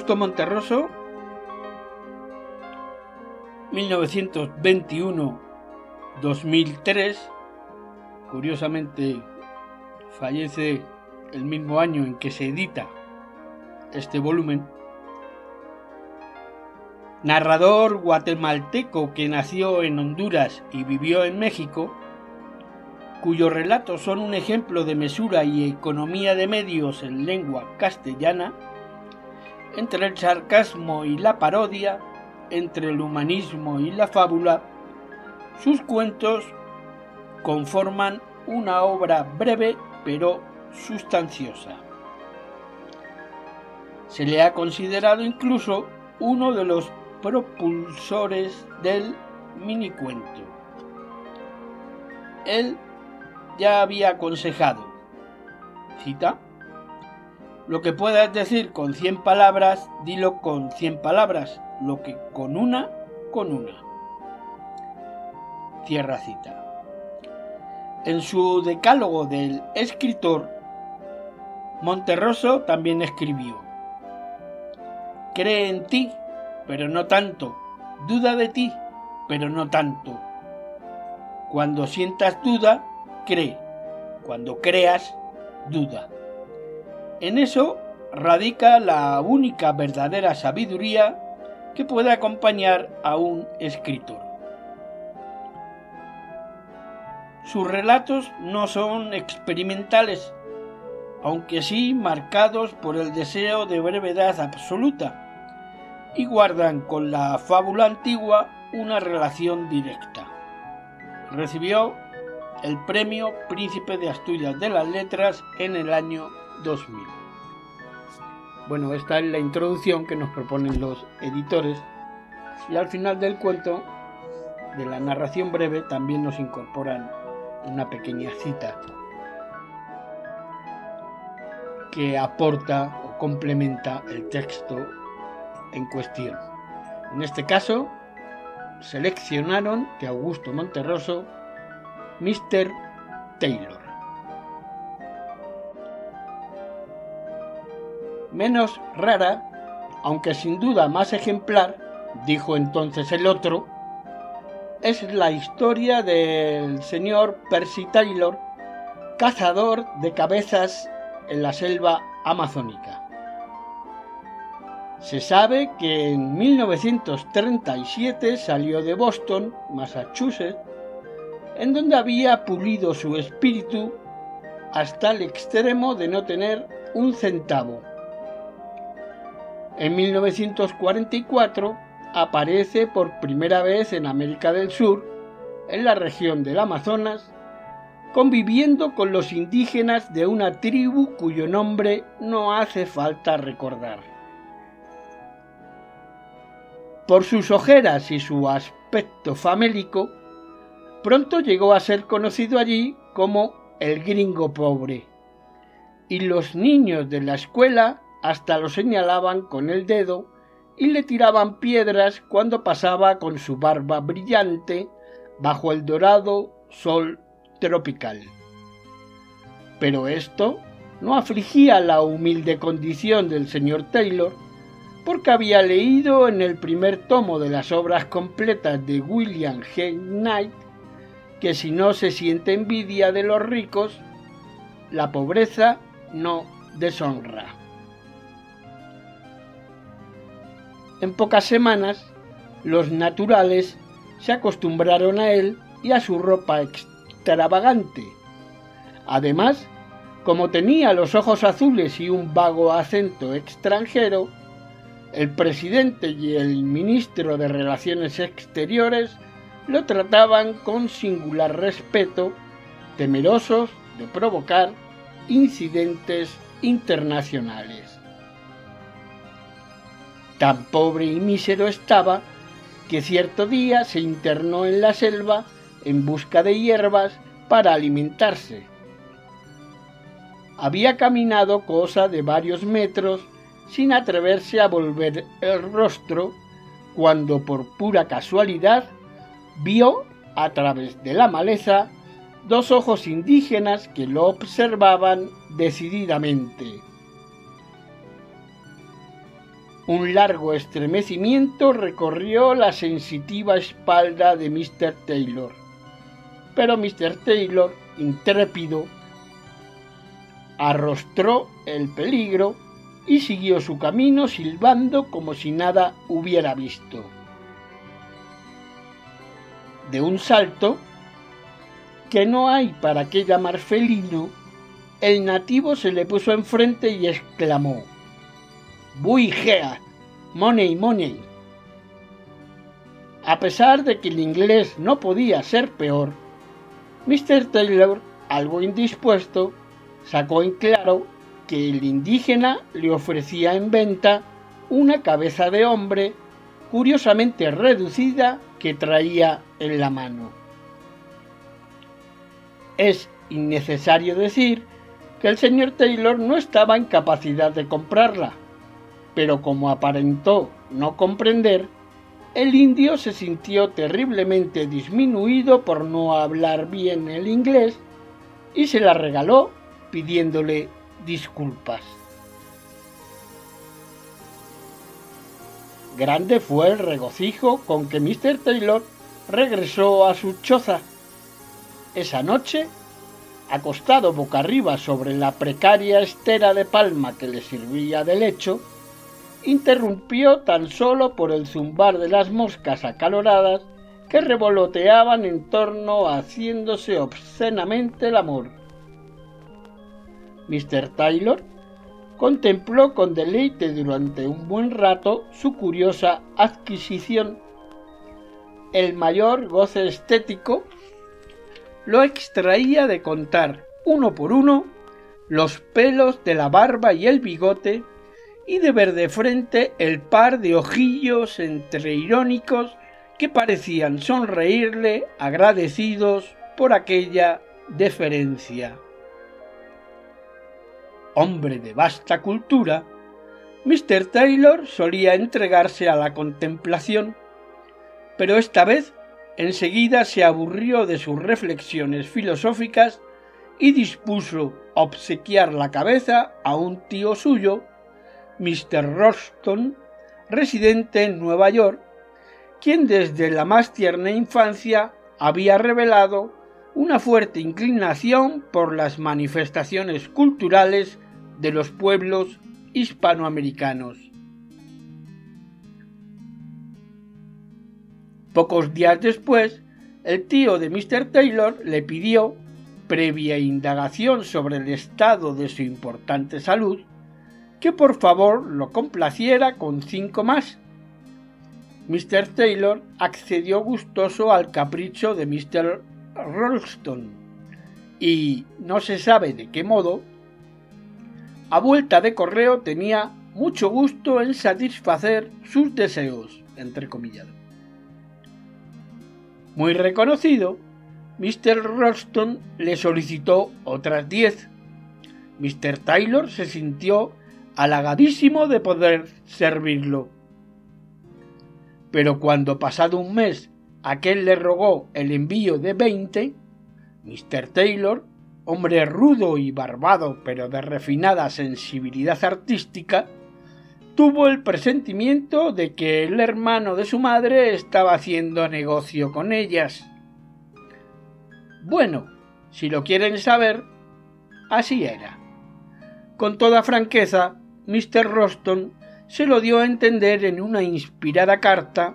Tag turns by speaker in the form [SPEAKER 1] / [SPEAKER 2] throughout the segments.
[SPEAKER 1] Augusto Monterroso, 1921-2003, curiosamente fallece el mismo año en que se edita este volumen, narrador guatemalteco que nació en Honduras y vivió en México, cuyos relatos son un ejemplo de mesura y economía de medios en lengua castellana, entre el sarcasmo y la parodia, entre el humanismo y la fábula, sus cuentos conforman una obra breve pero sustanciosa. Se le ha considerado incluso uno de los propulsores del minicuento. Él ya había aconsejado, cita, lo que puedas decir con cien palabras, dilo con cien palabras, lo que con una, con una. Cierra cita. En su decálogo del escritor, Monterroso también escribió, Cree en ti, pero no tanto, duda de ti, pero no tanto. Cuando sientas duda, cree. Cuando creas, duda. En eso radica la única verdadera sabiduría que puede acompañar a un escritor. Sus relatos no son experimentales, aunque sí marcados por el deseo de brevedad absoluta, y guardan con la fábula antigua una relación directa. Recibió el premio Príncipe de Asturias de las Letras en el año 2000. Bueno, esta es la introducción que nos proponen los editores y al final del cuento, de la narración breve, también nos incorporan una pequeña cita que aporta o complementa el texto en cuestión. En este caso, seleccionaron de Augusto Monterroso Mr. Taylor. Menos rara, aunque sin duda más ejemplar, dijo entonces el otro, es la historia del señor Percy Taylor, cazador de cabezas en la selva amazónica. Se sabe que en 1937 salió de Boston, Massachusetts, en donde había pulido su espíritu hasta el extremo de no tener un centavo. En 1944 aparece por primera vez en América del Sur, en la región del Amazonas, conviviendo con los indígenas de una tribu cuyo nombre no hace falta recordar. Por sus ojeras y su aspecto famélico, Pronto llegó a ser conocido allí como el gringo pobre, y los niños de la escuela hasta lo señalaban con el dedo y le tiraban piedras cuando pasaba con su barba brillante bajo el dorado sol tropical. Pero esto no afligía la humilde condición del señor Taylor, porque había leído en el primer tomo de las obras completas de William G. Knight que si no se siente envidia de los ricos, la pobreza no deshonra. En pocas semanas, los naturales se acostumbraron a él y a su ropa extravagante. Además, como tenía los ojos azules y un vago acento extranjero, el presidente y el ministro de Relaciones Exteriores lo trataban con singular respeto, temerosos de provocar incidentes internacionales. Tan pobre y mísero estaba que cierto día se internó en la selva en busca de hierbas para alimentarse. Había caminado cosa de varios metros sin atreverse a volver el rostro cuando por pura casualidad vio a través de la maleza dos ojos indígenas que lo observaban decididamente. Un largo estremecimiento recorrió la sensitiva espalda de Mr. Taylor. Pero Mr. Taylor, intrépido, arrostró el peligro y siguió su camino silbando como si nada hubiera visto. De un salto, que no hay para qué llamar felino, el nativo se le puso enfrente y exclamó Buigea, money, money. A pesar de que el inglés no podía ser peor, Mr. Taylor, algo indispuesto, sacó en claro que el indígena le ofrecía en venta una cabeza de hombre curiosamente reducida que traía en la mano. Es innecesario decir que el señor Taylor no estaba en capacidad de comprarla, pero como aparentó no comprender, el indio se sintió terriblemente disminuido por no hablar bien el inglés y se la regaló pidiéndole disculpas. Grande fue el regocijo con que Mr. Taylor regresó a su choza. Esa noche, acostado boca arriba sobre la precaria estera de palma que le servía de lecho, interrumpió tan solo por el zumbar de las moscas acaloradas que revoloteaban en torno haciéndose obscenamente el amor. Mr. Taylor contempló con deleite durante un buen rato su curiosa adquisición. El mayor goce estético lo extraía de contar uno por uno los pelos de la barba y el bigote y de ver de frente el par de ojillos entre irónicos que parecían sonreírle agradecidos por aquella deferencia hombre de vasta cultura, Mr. Taylor solía entregarse a la contemplación, pero esta vez enseguida se aburrió de sus reflexiones filosóficas y dispuso obsequiar la cabeza a un tío suyo, Mr. Roston, residente en Nueva York, quien desde la más tierna infancia había revelado una fuerte inclinación por las manifestaciones culturales de los pueblos hispanoamericanos. Pocos días después, el tío de Mr. Taylor le pidió, previa indagación sobre el estado de su importante salud, que por favor lo complaciera con cinco más. Mr. Taylor accedió gustoso al capricho de Mr. Rolston y no se sabe de qué modo a vuelta de correo tenía mucho gusto en satisfacer sus deseos, entre comillas. Muy reconocido, Mr. Roston le solicitó otras diez. Mr. Taylor se sintió halagadísimo de poder servirlo. Pero cuando pasado un mes aquel le rogó el envío de veinte, Mr. Taylor hombre rudo y barbado, pero de refinada sensibilidad artística, tuvo el presentimiento de que el hermano de su madre estaba haciendo negocio con ellas. Bueno, si lo quieren saber, así era. Con toda franqueza, Mr. Roston se lo dio a entender en una inspirada carta,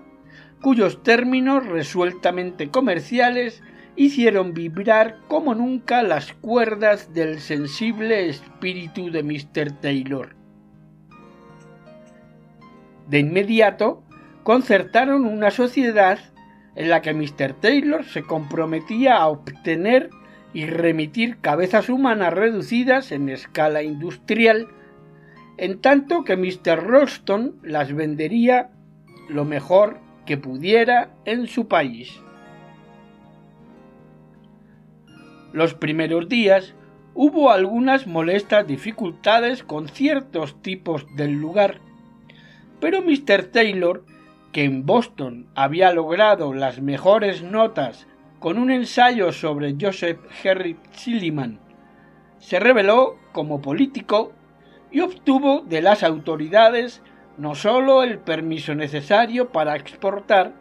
[SPEAKER 1] cuyos términos resueltamente comerciales hicieron vibrar como nunca las cuerdas del sensible espíritu de Mr. Taylor. De inmediato concertaron una sociedad en la que Mr. Taylor se comprometía a obtener y remitir cabezas humanas reducidas en escala industrial, en tanto que Mr. Ralston las vendería lo mejor que pudiera en su país. Los primeros días hubo algunas molestas dificultades con ciertos tipos del lugar, pero Mr. Taylor, que en Boston había logrado las mejores notas con un ensayo sobre Joseph Henry Silliman, se reveló como político y obtuvo de las autoridades no sólo el permiso necesario para exportar,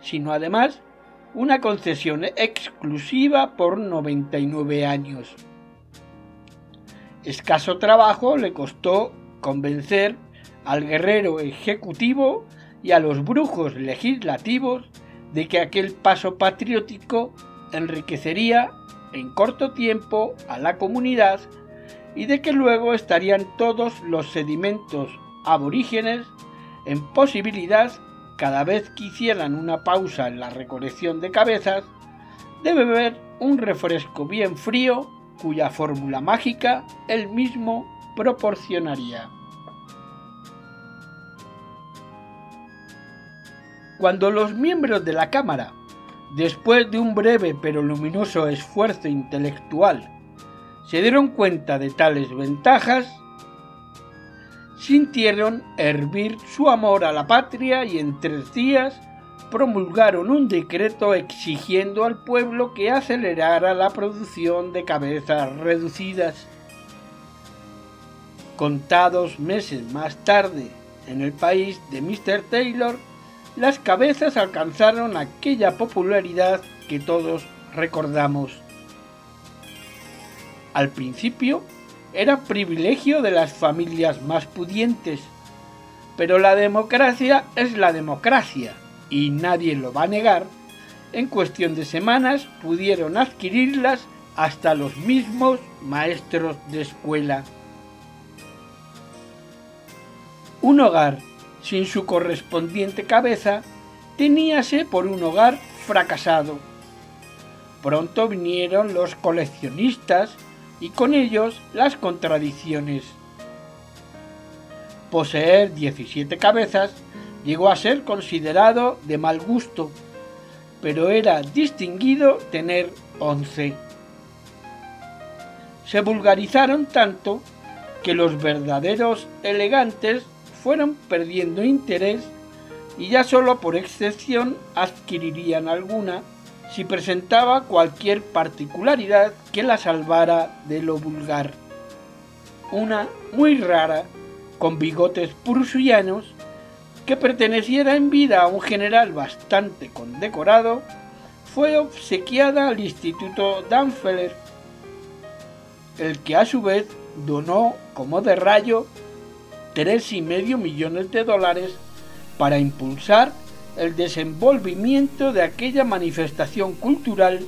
[SPEAKER 1] sino además una concesión exclusiva por 99 años. Escaso trabajo le costó convencer al guerrero ejecutivo y a los brujos legislativos de que aquel paso patriótico enriquecería en corto tiempo a la comunidad y de que luego estarían todos los sedimentos aborígenes en posibilidad, cada vez que hicieran una pausa en la recolección de cabezas, de beber un refresco bien frío cuya fórmula mágica él mismo proporcionaría. Cuando los miembros de la Cámara, después de un breve pero luminoso esfuerzo intelectual, se dieron cuenta de tales ventajas, sintieron hervir su amor a la patria y en tres días promulgaron un decreto exigiendo al pueblo que acelerara la producción de cabezas reducidas. Contados meses más tarde, en el país de Mr. Taylor, las cabezas alcanzaron aquella popularidad que todos recordamos. Al principio era privilegio de las familias más pudientes, pero la democracia es la democracia y nadie lo va a negar, en cuestión de semanas pudieron adquirirlas hasta los mismos maestros de escuela. Un hogar sin su correspondiente cabeza teníase por un hogar fracasado. Pronto vinieron los coleccionistas y con ellos las contradicciones. Poseer 17 cabezas llegó a ser considerado de mal gusto, pero era distinguido tener 11. Se vulgarizaron tanto que los verdaderos elegantes fueron perdiendo interés y ya solo por excepción adquirirían alguna si presentaba cualquier particularidad que la salvara de lo vulgar. Una muy rara, con bigotes prusianos, que perteneciera en vida a un general bastante condecorado, fue obsequiada al Instituto Danfeller, el que a su vez donó como de rayo tres y medio millones de dólares para impulsar el desenvolvimiento de aquella manifestación cultural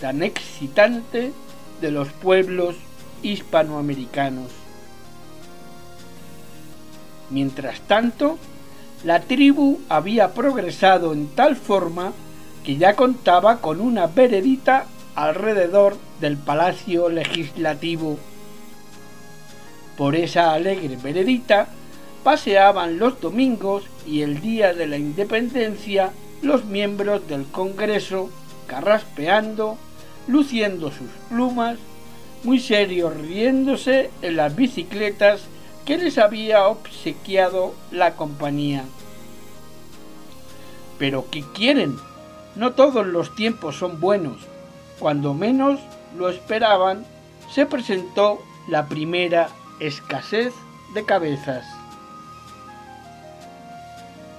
[SPEAKER 1] tan excitante de los pueblos hispanoamericanos. Mientras tanto, la tribu había progresado en tal forma que ya contaba con una veredita alrededor del palacio legislativo. Por esa alegre veredita paseaban los domingos y el día de la independencia los miembros del Congreso carraspeando, luciendo sus plumas, muy serios riéndose en las bicicletas que les había obsequiado la compañía. Pero ¿qué quieren? No todos los tiempos son buenos. Cuando menos lo esperaban, se presentó la primera escasez de cabezas.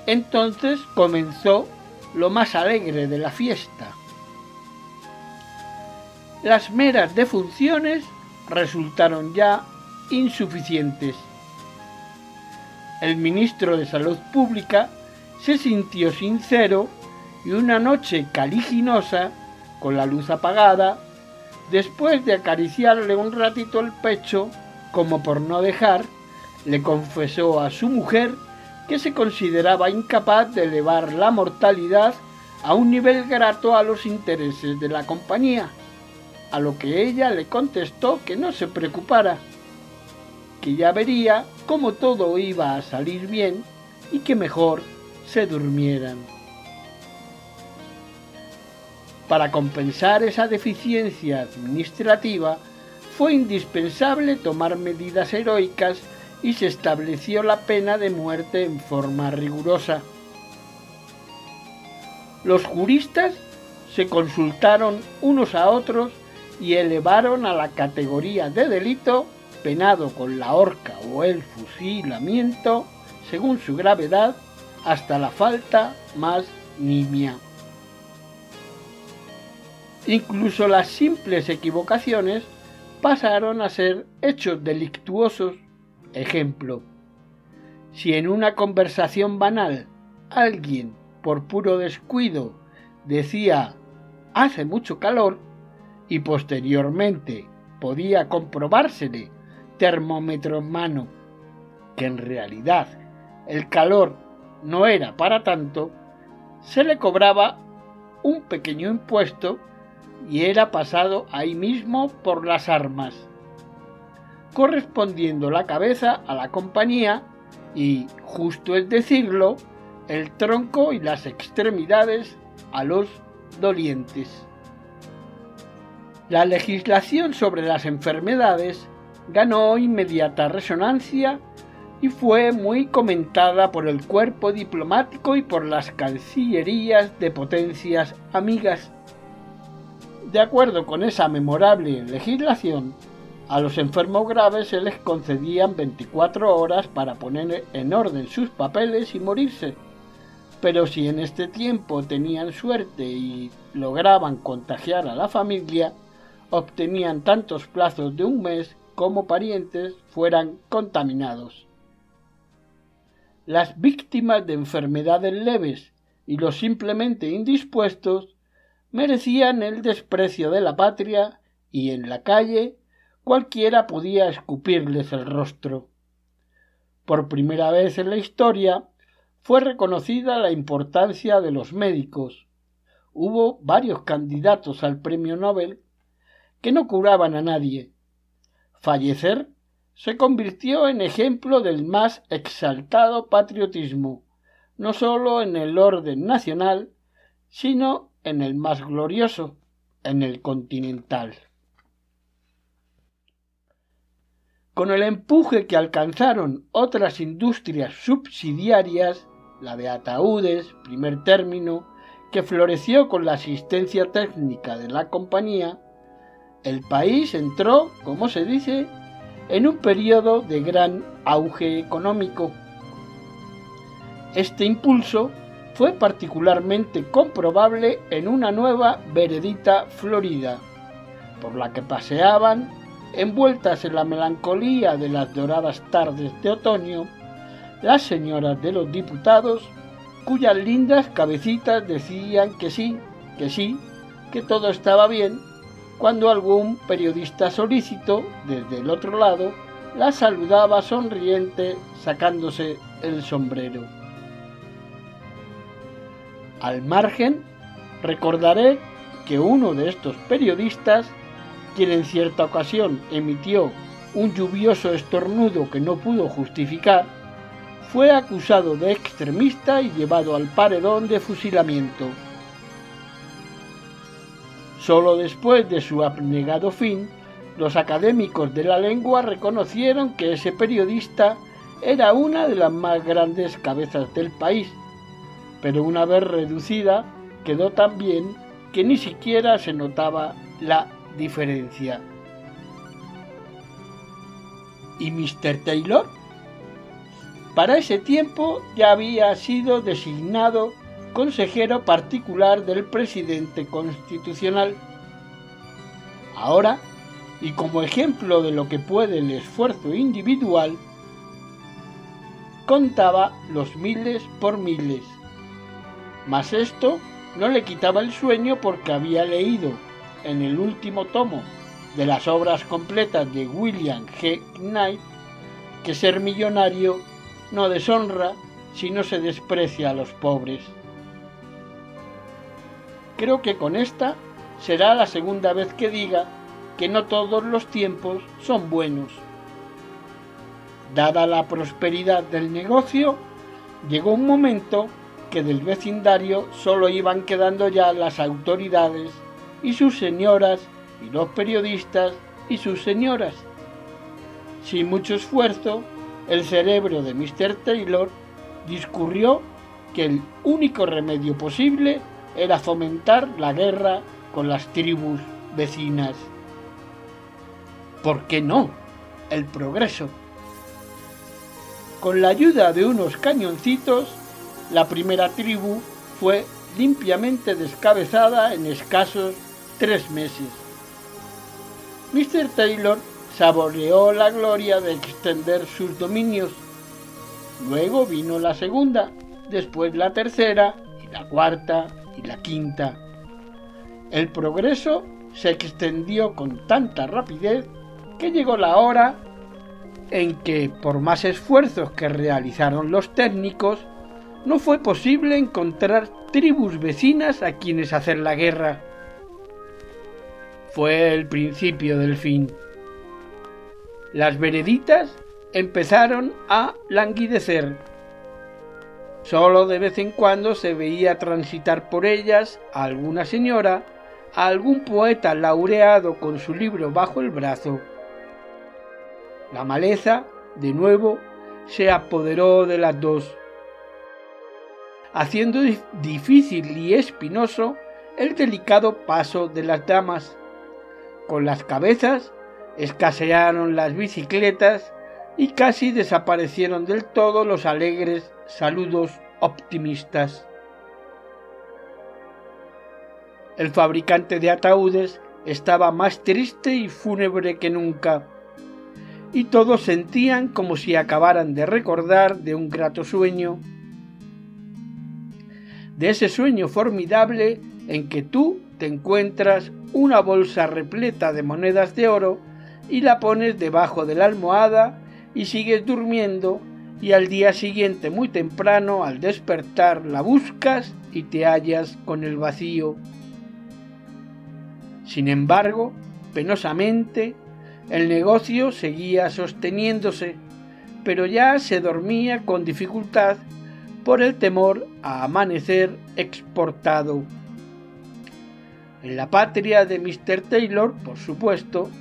[SPEAKER 1] Entonces comenzó lo más alegre de la fiesta. Las meras defunciones resultaron ya insuficientes el ministro de Salud Pública se sintió sincero y una noche caliginosa, con la luz apagada, después de acariciarle un ratito el pecho, como por no dejar, le confesó a su mujer que se consideraba incapaz de elevar la mortalidad a un nivel grato a los intereses de la compañía, a lo que ella le contestó que no se preocupara, que ya vería cómo todo iba a salir bien y que mejor se durmieran. Para compensar esa deficiencia administrativa, fue indispensable tomar medidas heroicas y se estableció la pena de muerte en forma rigurosa. Los juristas se consultaron unos a otros y elevaron a la categoría de delito penado con la horca o el fusilamiento según su gravedad, hasta la falta más nimia. Incluso las simples equivocaciones pasaron a ser hechos delictuosos. Ejemplo, si en una conversación banal alguien, por puro descuido, decía hace mucho calor y posteriormente podía comprobársele termómetro en mano que en realidad el calor no era para tanto, se le cobraba un pequeño impuesto y era pasado ahí mismo por las armas, correspondiendo la cabeza a la compañía y, justo es decirlo, el tronco y las extremidades a los dolientes. La legislación sobre las enfermedades ganó inmediata resonancia y fue muy comentada por el cuerpo diplomático y por las cancillerías de potencias amigas. De acuerdo con esa memorable legislación, a los enfermos graves se les concedían 24 horas para poner en orden sus papeles y morirse. Pero si en este tiempo tenían suerte y lograban contagiar a la familia, obtenían tantos plazos de un mes como parientes fueran contaminados. Las víctimas de enfermedades leves y los simplemente indispuestos merecían el desprecio de la patria y en la calle cualquiera podía escupirles el rostro. Por primera vez en la historia fue reconocida la importancia de los médicos. Hubo varios candidatos al premio Nobel que no curaban a nadie, fallecer se convirtió en ejemplo del más exaltado patriotismo, no sólo en el orden nacional, sino en el más glorioso, en el continental. Con el empuje que alcanzaron otras industrias subsidiarias, la de ataúdes, primer término, que floreció con la asistencia técnica de la compañía, el país entró, como se dice, en un periodo de gran auge económico. Este impulso fue particularmente comprobable en una nueva veredita florida, por la que paseaban, envueltas en la melancolía de las doradas tardes de otoño, las señoras de los diputados, cuyas lindas cabecitas decían que sí, que sí, que todo estaba bien cuando algún periodista solícito, desde el otro lado, la saludaba sonriente sacándose el sombrero. Al margen, recordaré que uno de estos periodistas, quien en cierta ocasión emitió un lluvioso estornudo que no pudo justificar, fue acusado de extremista y llevado al paredón de fusilamiento. Solo después de su abnegado fin, los académicos de la lengua reconocieron que ese periodista era una de las más grandes cabezas del país, pero una vez reducida quedó tan bien que ni siquiera se notaba la diferencia. ¿Y Mr. Taylor? Para ese tiempo ya había sido designado consejero particular del presidente constitucional. Ahora, y como ejemplo de lo que puede el esfuerzo individual, contaba los miles por miles. Mas esto no le quitaba el sueño porque había leído en el último tomo de las obras completas de William G. Knight que ser millonario no deshonra si no se desprecia a los pobres. Creo que con esta será la segunda vez que diga que no todos los tiempos son buenos. Dada la prosperidad del negocio, llegó un momento que del vecindario solo iban quedando ya las autoridades y sus señoras y los periodistas y sus señoras. Sin mucho esfuerzo, el cerebro de Mr. Taylor discurrió que el único remedio posible era fomentar la guerra con las tribus vecinas. ¿Por qué no? El progreso. Con la ayuda de unos cañoncitos, la primera tribu fue limpiamente descabezada en escasos tres meses. Mr. Taylor saboreó la gloria de extender sus dominios. Luego vino la segunda, después la tercera y la cuarta y la quinta. El progreso se extendió con tanta rapidez que llegó la hora en que, por más esfuerzos que realizaron los técnicos, no fue posible encontrar tribus vecinas a quienes hacer la guerra. Fue el principio del fin. Las vereditas empezaron a languidecer. Solo de vez en cuando se veía transitar por ellas a alguna señora, a algún poeta laureado con su libro bajo el brazo. La maleza, de nuevo, se apoderó de las dos haciendo difícil y espinoso el delicado paso de las damas. Con las cabezas escasearon las bicicletas y casi desaparecieron del todo los alegres saludos optimistas. El fabricante de ataúdes estaba más triste y fúnebre que nunca, y todos sentían como si acabaran de recordar de un grato sueño de ese sueño formidable en que tú te encuentras una bolsa repleta de monedas de oro y la pones debajo de la almohada y sigues durmiendo y al día siguiente muy temprano al despertar la buscas y te hallas con el vacío. Sin embargo, penosamente, el negocio seguía sosteniéndose, pero ya se dormía con dificultad por el temor a amanecer exportado. En la patria de Mr. Taylor, por supuesto,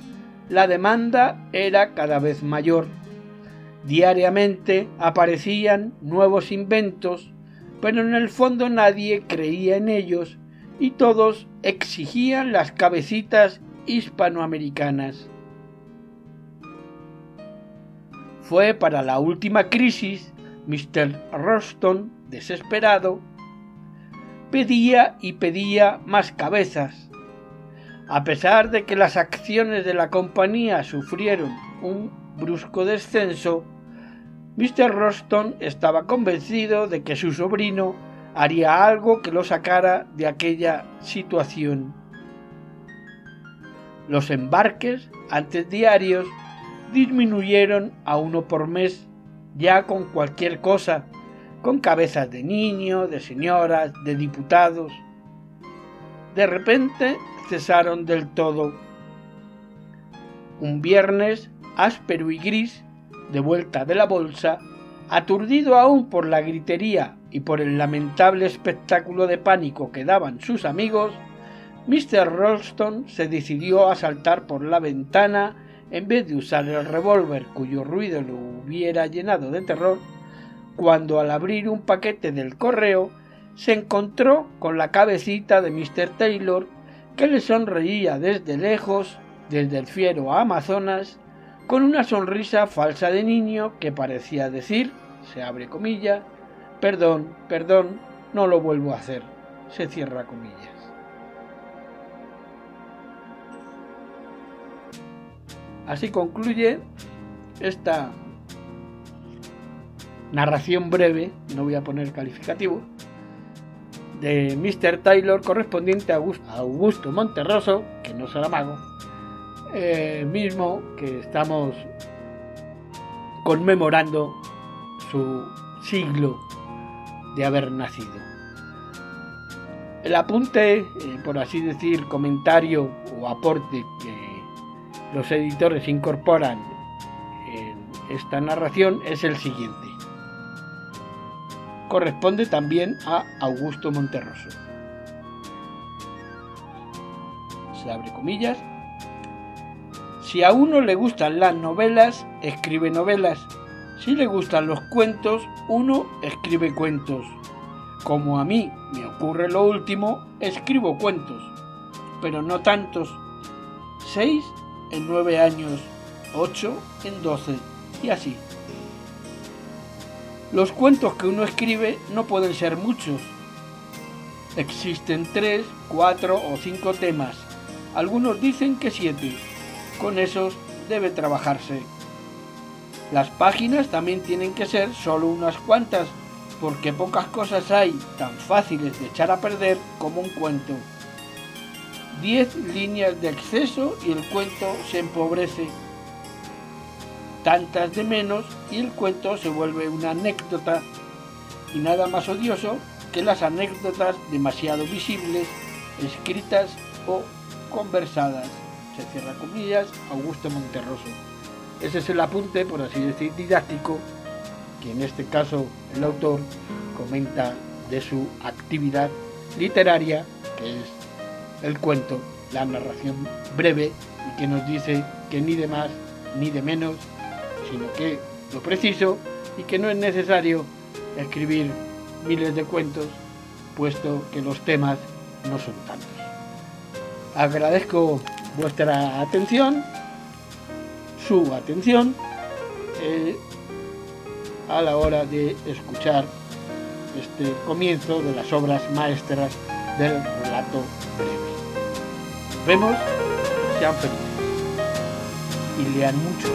[SPEAKER 1] la demanda era cada vez mayor. Diariamente aparecían nuevos inventos, pero en el fondo nadie creía en ellos y todos exigían las cabecitas hispanoamericanas. Fue para la última crisis Mr. Roston, desesperado, pedía y pedía más cabezas. A pesar de que las acciones de la compañía sufrieron un brusco descenso, Mr. Roston estaba convencido de que su sobrino haría algo que lo sacara de aquella situación. Los embarques, antes diarios, disminuyeron a uno por mes ya con cualquier cosa, con cabezas de niños, de señoras, de diputados. De repente cesaron del todo. Un viernes, áspero y gris, de vuelta de la bolsa, aturdido aún por la gritería y por el lamentable espectáculo de pánico que daban sus amigos, Mr. Ralston se decidió a saltar por la ventana en vez de usar el revólver cuyo ruido lo hubiera llenado de terror, cuando al abrir un paquete del correo se encontró con la cabecita de Mr. Taylor que le sonreía desde lejos, desde el fiero Amazonas, con una sonrisa falsa de niño que parecía decir, se abre comilla, perdón, perdón, no lo vuelvo a hacer, se cierra comillas. Así concluye esta narración breve, no voy a poner calificativo, de Mr. Taylor correspondiente a Augusto Monterroso, que no será mago, eh, mismo que estamos conmemorando su siglo de haber nacido. El apunte, eh, por así decir, comentario o aporte que los editores incorporan en esta narración es el siguiente. Corresponde también a Augusto Monterroso. Se abre comillas. Si a uno le gustan las novelas, escribe novelas. Si le gustan los cuentos, uno escribe cuentos. Como a mí me ocurre lo último, escribo cuentos, pero no tantos. Seis en nueve años, ocho en doce, y así. Los cuentos que uno escribe no pueden ser muchos. Existen tres, cuatro o cinco temas. Algunos dicen que siete. Con esos debe trabajarse. Las páginas también tienen que ser solo unas cuantas, porque pocas cosas hay tan fáciles de echar a perder como un cuento. Diez líneas de exceso y el cuento se empobrece. Tantas de menos y el cuento se vuelve una anécdota. Y nada más odioso que las anécdotas demasiado visibles, escritas o conversadas. Se cierra comillas, Augusto Monterroso. Ese es el apunte, por así decir, didáctico, que en este caso el autor comenta de su actividad literaria, que es el cuento, la narración breve, y que nos dice que ni de más ni de menos, sino que lo preciso y que no es necesario escribir miles de cuentos, puesto que los temas no son tantos. Agradezco vuestra atención su atención eh, a la hora de escuchar este comienzo de las obras maestras del relato breve. Nos vemos, sean felices y lean mucho.